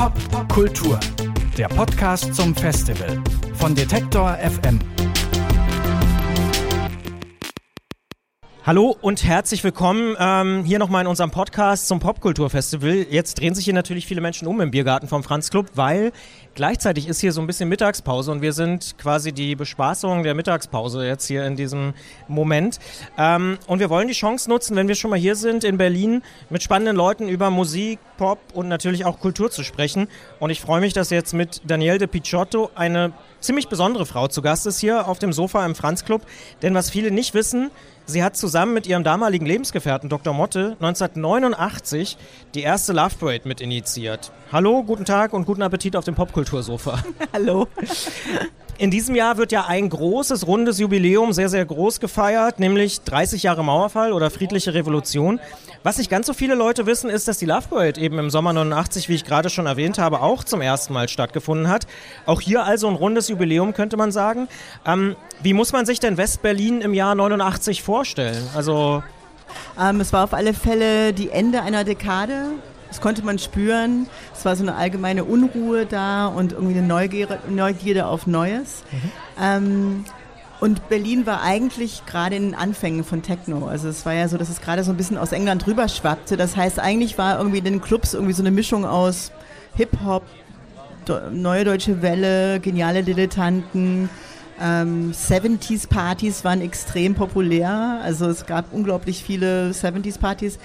Pop Kultur, der Podcast zum Festival von Detektor FM. Hallo und herzlich willkommen ähm, hier nochmal in unserem Podcast zum Popkulturfestival. Jetzt drehen sich hier natürlich viele Menschen um im Biergarten vom Franz Club, weil gleichzeitig ist hier so ein bisschen Mittagspause und wir sind quasi die Bespaßung der Mittagspause jetzt hier in diesem Moment. Ähm, und wir wollen die Chance nutzen, wenn wir schon mal hier sind in Berlin, mit spannenden Leuten über Musik, Pop und natürlich auch Kultur zu sprechen. Und ich freue mich, dass jetzt mit Danielle de Picciotto eine ziemlich besondere Frau zu Gast ist hier auf dem Sofa im Franz Club. Denn was viele nicht wissen, Sie hat zusammen mit ihrem damaligen Lebensgefährten Dr. Motte 1989 die erste Love Parade mit initiiert. Hallo, guten Tag und guten Appetit auf dem Popkultursofa. Hallo. In diesem Jahr wird ja ein großes, rundes Jubiläum sehr, sehr groß gefeiert, nämlich 30 Jahre Mauerfall oder friedliche Revolution. Was nicht ganz so viele Leute wissen, ist, dass die Love Parade eben im Sommer 89, wie ich gerade schon erwähnt habe, auch zum ersten Mal stattgefunden hat. Auch hier also ein rundes Jubiläum, könnte man sagen. Ähm, wie muss man sich denn West-Berlin im Jahr 89 vorstellen? Also ähm, es war auf alle Fälle die Ende einer Dekade. Das konnte man spüren. Es war so eine allgemeine Unruhe da und irgendwie eine Neugierde, Neugierde auf Neues. Mhm. Ähm, und Berlin war eigentlich gerade in den Anfängen von Techno. Also es war ja so, dass es gerade so ein bisschen aus England rüber schwappte. Das heißt, eigentlich war irgendwie in den Clubs irgendwie so eine Mischung aus Hip-Hop, Neue Deutsche Welle, geniale Dilettanten, ähm, 70s-Partys waren extrem populär. Also es gab unglaublich viele 70s-Partys.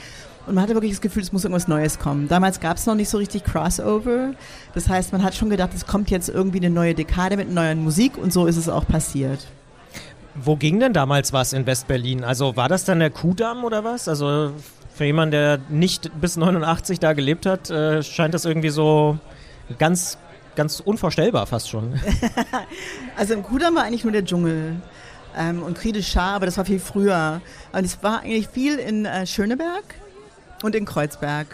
Und man hatte wirklich das Gefühl, es muss irgendwas Neues kommen. Damals gab es noch nicht so richtig Crossover. Das heißt, man hat schon gedacht, es kommt jetzt irgendwie eine neue Dekade mit neuer Musik und so ist es auch passiert. Wo ging denn damals was in West-Berlin? Also war das dann der Kudamm oder was? Also für jemanden, der nicht bis 89 da gelebt hat, äh, scheint das irgendwie so ganz ganz unvorstellbar fast schon. also im Kudamm war eigentlich nur der Dschungel ähm, und Kriede Schar, aber das war viel früher. Und es war eigentlich viel in äh, Schöneberg und in Kreuzberg.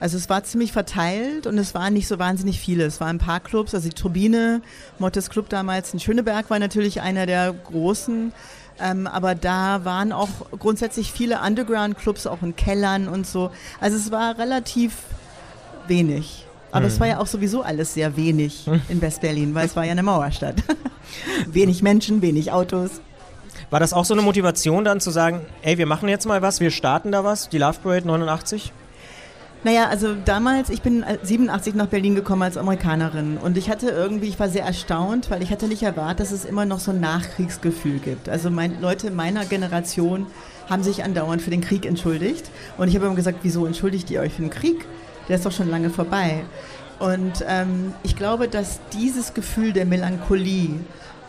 Also es war ziemlich verteilt und es waren nicht so wahnsinnig viele. Es waren ein paar Clubs, also die Turbine, Mottes Club damals in Schöneberg war natürlich einer der großen. Ähm, aber da waren auch grundsätzlich viele Underground-Clubs, auch in Kellern und so. Also es war relativ wenig. Aber es war ja auch sowieso alles sehr wenig in West-Berlin, weil es war ja eine Mauerstadt. wenig Menschen, wenig Autos. War das auch so eine Motivation dann zu sagen, ey, wir machen jetzt mal was, wir starten da was, die Love Parade 89? Naja, also damals, ich bin 87 nach Berlin gekommen als Amerikanerin und ich hatte irgendwie, ich war sehr erstaunt, weil ich hatte nicht erwartet, dass es immer noch so ein Nachkriegsgefühl gibt. Also mein, Leute meiner Generation haben sich andauernd für den Krieg entschuldigt und ich habe immer gesagt, wieso entschuldigt ihr euch für den Krieg? der ist doch schon lange vorbei. Und ähm, ich glaube, dass dieses Gefühl der Melancholie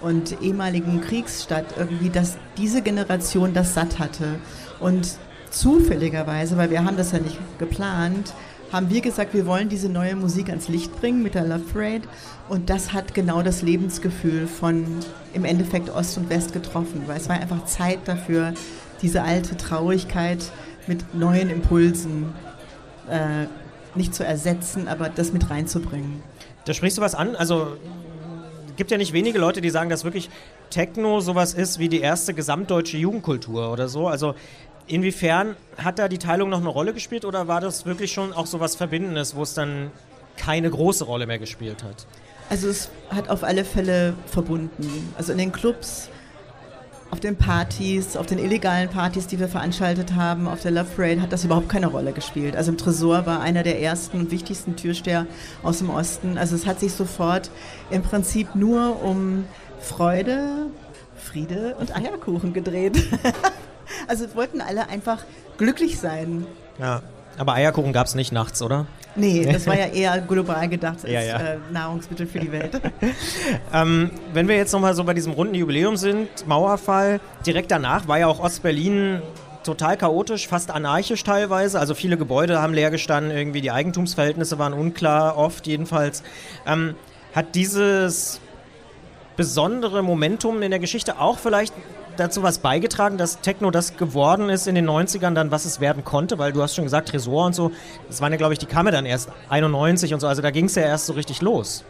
und ehemaligen Kriegsstadt irgendwie, dass diese Generation das satt hatte. Und zufälligerweise, weil wir haben das ja nicht geplant, haben wir gesagt, wir wollen diese neue Musik ans Licht bringen mit der Love Parade. Und das hat genau das Lebensgefühl von im Endeffekt Ost und West getroffen, weil es war einfach Zeit dafür, diese alte Traurigkeit mit neuen Impulsen äh, nicht zu ersetzen, aber das mit reinzubringen. Da sprichst du was an. Also gibt ja nicht wenige Leute, die sagen, dass wirklich Techno sowas ist wie die erste gesamtdeutsche Jugendkultur oder so. Also inwiefern hat da die Teilung noch eine Rolle gespielt oder war das wirklich schon auch sowas Verbindendes, wo es dann keine große Rolle mehr gespielt hat? Also es hat auf alle Fälle verbunden. Also in den Clubs auf den Partys, auf den illegalen Partys, die wir veranstaltet haben, auf der Love Parade, hat das überhaupt keine Rolle gespielt. Also im Tresor war einer der ersten und wichtigsten Türsteher aus dem Osten. Also es hat sich sofort im Prinzip nur um Freude, Friede und Eierkuchen gedreht. also wollten alle einfach glücklich sein. Ja. Aber Eierkuchen gab es nicht nachts, oder? Nee, das war ja eher global gedacht als ja, ja. Äh, Nahrungsmittel für die Welt. ähm, wenn wir jetzt nochmal so bei diesem runden Jubiläum sind, Mauerfall, direkt danach war ja auch Ostberlin total chaotisch, fast anarchisch teilweise. Also viele Gebäude haben leer gestanden, irgendwie die Eigentumsverhältnisse waren unklar, oft jedenfalls. Ähm, hat dieses besondere Momentum in der Geschichte auch vielleicht dazu was beigetragen, dass Techno das geworden ist in den 90ern, dann was es werden konnte? Weil du hast schon gesagt, Tresor und so, das waren ja, glaube ich, die kam ja dann erst 91 und so, also da ging es ja erst so richtig los.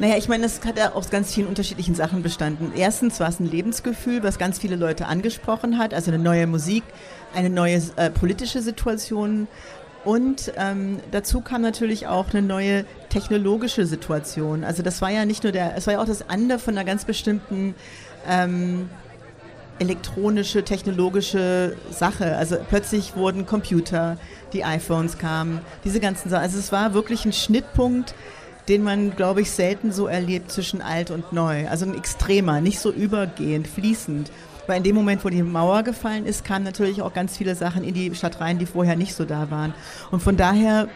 Naja, ich meine, es hat ja aus ganz vielen unterschiedlichen Sachen bestanden. Erstens war es ein Lebensgefühl, was ganz viele Leute angesprochen hat, also eine neue Musik, eine neue äh, politische Situation. Und ähm, dazu kam natürlich auch eine neue technologische Situation. Also das war ja nicht nur der, es war ja auch das Ande von einer ganz bestimmten ähm, elektronische, technologische Sache. Also plötzlich wurden Computer, die iPhones kamen, diese ganzen Sachen. Also es war wirklich ein Schnittpunkt, den man, glaube ich, selten so erlebt zwischen alt und neu. Also ein extremer, nicht so übergehend, fließend. Weil in dem Moment, wo die Mauer gefallen ist, kamen natürlich auch ganz viele Sachen in die Stadt rein, die vorher nicht so da waren. Und von daher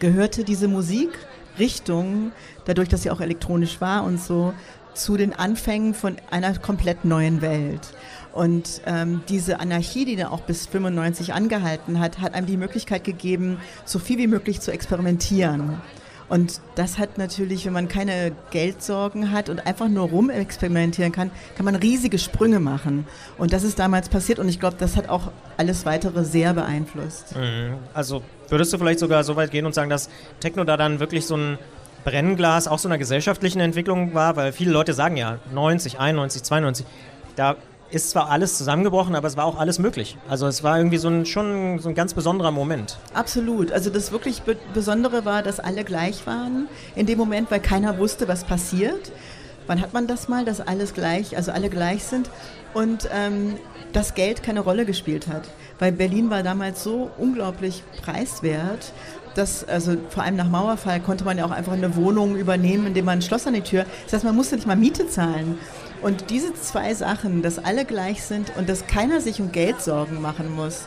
gehörte diese Musikrichtung, dadurch, dass sie auch elektronisch war und so, zu den Anfängen von einer komplett neuen Welt. Und ähm, diese Anarchie, die dann auch bis 95 angehalten hat, hat einem die Möglichkeit gegeben, so viel wie möglich zu experimentieren. Und das hat natürlich, wenn man keine Geldsorgen hat und einfach nur rumexperimentieren kann, kann man riesige Sprünge machen. Und das ist damals passiert und ich glaube, das hat auch alles weitere sehr beeinflusst. Mhm. Also würdest du vielleicht sogar so weit gehen und sagen, dass Techno da dann wirklich so ein Brennglas auch so einer gesellschaftlichen Entwicklung war, weil viele Leute sagen ja 90, 91, 92, da ist zwar alles zusammengebrochen, aber es war auch alles möglich. Also es war irgendwie so ein, schon so ein ganz besonderer Moment. Absolut. Also das wirklich Be Besondere war, dass alle gleich waren in dem Moment, weil keiner wusste, was passiert. Wann hat man das mal, dass alles gleich, also alle gleich sind und ähm, das Geld keine Rolle gespielt hat. Weil Berlin war damals so unglaublich preiswert das, also vor allem nach Mauerfall konnte man ja auch einfach eine Wohnung übernehmen, indem man ein Schloss an die Tür. Das heißt, man musste nicht mal Miete zahlen. Und diese zwei Sachen, dass alle gleich sind und dass keiner sich um Geld Sorgen machen muss,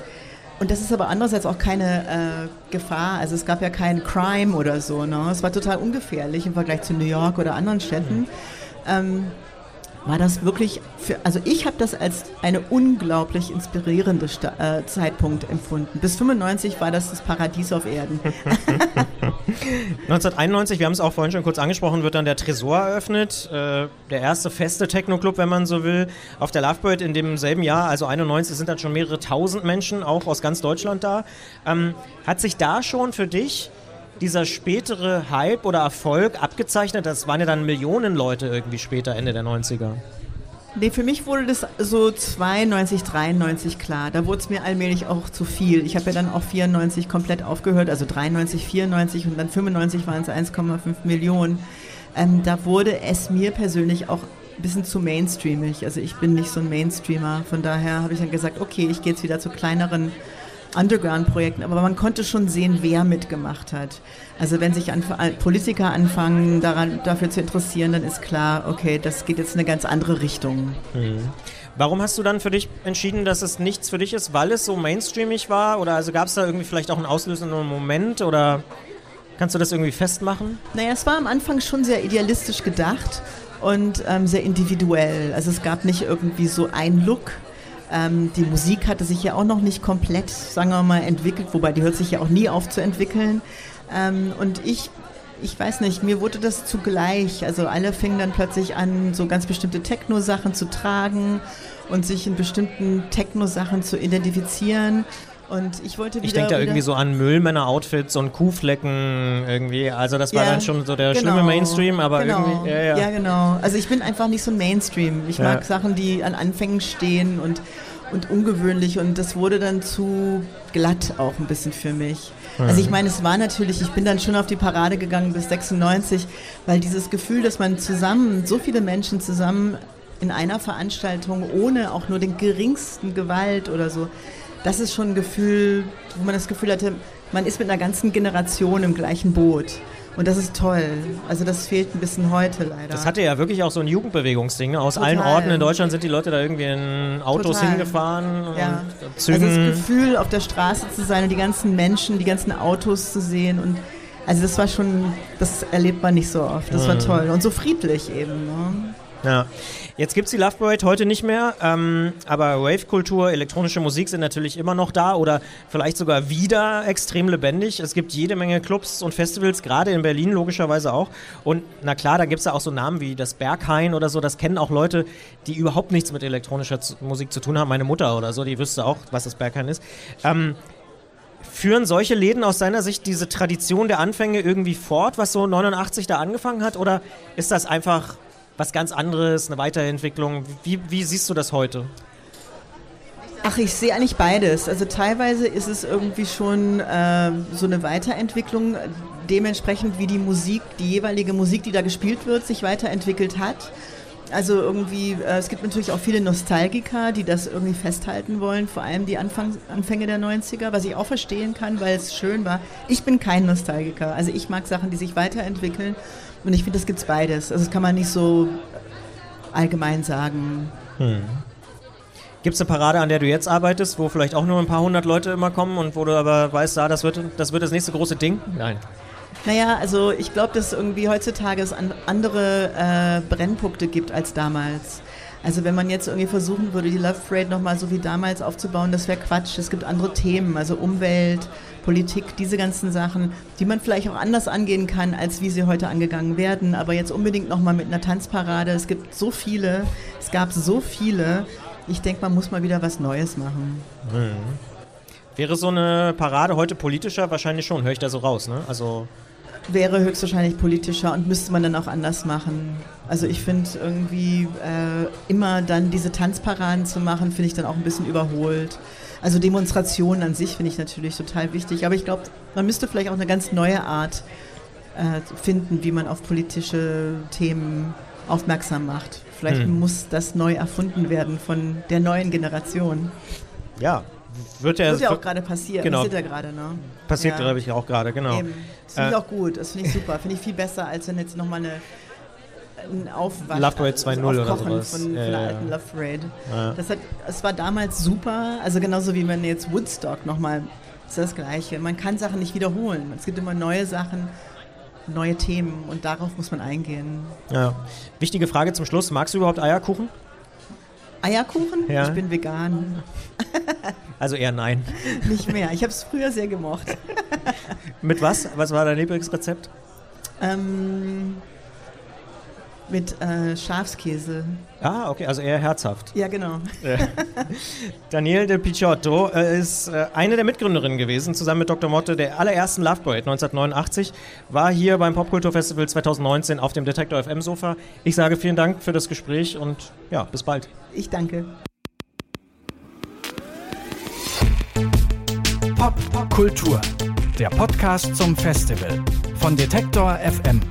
und das ist aber andererseits auch keine äh, Gefahr. Also es gab ja keinen Crime oder so. Ne? Es war total ungefährlich im Vergleich zu New York oder anderen Städten. Ähm, war das wirklich für, also ich habe das als eine unglaublich inspirierende Sta äh, Zeitpunkt empfunden. Bis 95 war das das Paradies auf Erden. 1991, wir haben es auch vorhin schon kurz angesprochen, wird dann der Tresor eröffnet, äh, der erste feste Techno-Club, wenn man so will, auf der Lovebird in demselben Jahr, also 91 sind dann schon mehrere tausend Menschen, auch aus ganz Deutschland da. Ähm, hat sich da schon für dich dieser spätere Hype oder Erfolg abgezeichnet? Das waren ja dann Millionen Leute irgendwie später, Ende der 90er. Nee, für mich wurde das so 92, 93 klar. Da wurde es mir allmählich auch zu viel. Ich habe ja dann auch 94 komplett aufgehört, also 93, 94 und dann 95 waren es 1,5 Millionen. Ähm, da wurde es mir persönlich auch ein bisschen zu mainstreamig. Also ich bin nicht so ein Mainstreamer. Von daher habe ich dann gesagt, okay, ich gehe jetzt wieder zu kleineren Underground-Projekten, aber man konnte schon sehen, wer mitgemacht hat. Also wenn sich Politiker anfangen, daran, dafür zu interessieren, dann ist klar, okay, das geht jetzt in eine ganz andere Richtung. Mhm. Warum hast du dann für dich entschieden, dass es nichts für dich ist, weil es so mainstreamig war? Oder also gab es da irgendwie vielleicht auch einen auslösenden Moment? Oder kannst du das irgendwie festmachen? Naja, es war am Anfang schon sehr idealistisch gedacht und ähm, sehr individuell. Also es gab nicht irgendwie so ein Look, ähm, die Musik hatte sich ja auch noch nicht komplett, sagen wir mal, entwickelt, wobei die hört sich ja auch nie auf zu entwickeln. Ähm, und ich ich weiß nicht, mir wurde das zugleich. Also alle fingen dann plötzlich an, so ganz bestimmte Techno-Sachen zu tragen und sich in bestimmten Techno-Sachen zu identifizieren. Und ich wollte wieder. Ich denke da irgendwie so an Müllmänner-Outfits und Kuhflecken irgendwie. Also das war ja, dann schon so der genau, schlimme Mainstream, aber genau, irgendwie. Ja, ja. ja, genau. Also ich bin einfach nicht so ein Mainstream. Ich mag Sachen, die an Anfängen stehen und, und ungewöhnlich. Und das wurde dann zu glatt auch ein bisschen für mich. Also ich meine, es war natürlich, ich bin dann schon auf die Parade gegangen bis 96, weil dieses Gefühl, dass man zusammen, so viele Menschen zusammen in einer Veranstaltung ohne auch nur den geringsten Gewalt oder so, das ist schon ein Gefühl, wo man das Gefühl hatte, man ist mit einer ganzen Generation im gleichen Boot. Und das ist toll. Also das fehlt ein bisschen heute leider. Das hatte ja wirklich auch so ein Jugendbewegungsding. Ne? Aus Total. allen Orten in Deutschland sind die Leute da irgendwie in Autos Total. hingefahren ja. und Zügen. Also das Gefühl, auf der Straße zu sein und die ganzen Menschen, die ganzen Autos zu sehen und also das war schon, das erlebt man nicht so oft. Das war mhm. toll und so friedlich eben. Ne? Ja. Jetzt gibt es die Love Parade heute nicht mehr, ähm, aber Wave-Kultur, elektronische Musik sind natürlich immer noch da oder vielleicht sogar wieder extrem lebendig. Es gibt jede Menge Clubs und Festivals, gerade in Berlin logischerweise auch. Und na klar, da gibt es ja auch so Namen wie das Berghain oder so, das kennen auch Leute, die überhaupt nichts mit elektronischer Musik zu tun haben. Meine Mutter oder so, die wüsste auch, was das Berghain ist. Ähm, Führen solche Läden aus seiner Sicht diese Tradition der Anfänge irgendwie fort, was so 89 da angefangen hat? Oder ist das einfach was ganz anderes, eine Weiterentwicklung. Wie, wie siehst du das heute? Ach, ich sehe eigentlich beides. Also teilweise ist es irgendwie schon äh, so eine Weiterentwicklung dementsprechend, wie die Musik, die jeweilige Musik, die da gespielt wird, sich weiterentwickelt hat. Also irgendwie, äh, es gibt natürlich auch viele Nostalgiker, die das irgendwie festhalten wollen, vor allem die Anfang, Anfänge der 90er, was ich auch verstehen kann, weil es schön war. Ich bin kein Nostalgiker, also ich mag Sachen, die sich weiterentwickeln und ich finde, das gibt es beides. Also das kann man nicht so allgemein sagen. Hm. Gibt es eine Parade, an der du jetzt arbeitest, wo vielleicht auch nur ein paar hundert Leute immer kommen und wo du aber weißt, ah, das, wird, das wird das nächste große Ding? Nein. Naja, also ich glaube, dass irgendwie heutzutage es andere äh, Brennpunkte gibt als damals. Also wenn man jetzt irgendwie versuchen würde, die Love Parade nochmal so wie damals aufzubauen, das wäre Quatsch. Es gibt andere Themen, also Umwelt, Politik, diese ganzen Sachen, die man vielleicht auch anders angehen kann, als wie sie heute angegangen werden. Aber jetzt unbedingt nochmal mit einer Tanzparade. Es gibt so viele, es gab so viele. Ich denke, man muss mal wieder was Neues machen. Mhm. Wäre so eine Parade heute politischer? Wahrscheinlich schon, höre ich da so raus, ne? Also wäre höchstwahrscheinlich politischer und müsste man dann auch anders machen. Also ich finde irgendwie äh, immer dann diese Tanzparaden zu machen, finde ich dann auch ein bisschen überholt. Also Demonstrationen an sich finde ich natürlich total wichtig, aber ich glaube, man müsste vielleicht auch eine ganz neue Art äh, finden, wie man auf politische Themen aufmerksam macht. Vielleicht hm. muss das neu erfunden werden von der neuen Generation. Ja, wird ja, wird ja auch gerade passieren. Genau. Passiert ja gerade, ne? Passiert, ja. glaube ich, auch gerade, genau. Eben. Das finde ich äh, auch gut. Das finde ich super. Finde ich viel besser, als wenn jetzt nochmal eine ein Aufwasch. Love Parade 2.0 also oder sowas. Von, von ja, der alten Love Parade. Ja. Das, hat, das war damals super. Also genauso wie wenn jetzt Woodstock nochmal, ist das Gleiche. Man kann Sachen nicht wiederholen. Es gibt immer neue Sachen, neue Themen und darauf muss man eingehen. Ja. Wichtige Frage zum Schluss. Magst du überhaupt Eierkuchen? Eierkuchen? Ja. Ich bin vegan. Also eher nein. Nicht mehr. Ich habe es früher sehr gemocht. mit was? Was war dein Lieblingsrezept? Ähm, mit äh, Schafskäse. Ah, okay, also eher herzhaft. Ja, genau. Daniel de Picciotto äh, ist äh, eine der Mitgründerinnen gewesen, zusammen mit Dr. Motte, der allerersten Love Parade 1989, war hier beim Popkulturfestival 2019 auf dem Detektor FM Sofa. Ich sage vielen Dank für das Gespräch und ja, bis bald. Ich danke. Pop Kultur, der Podcast zum Festival von Detektor FM.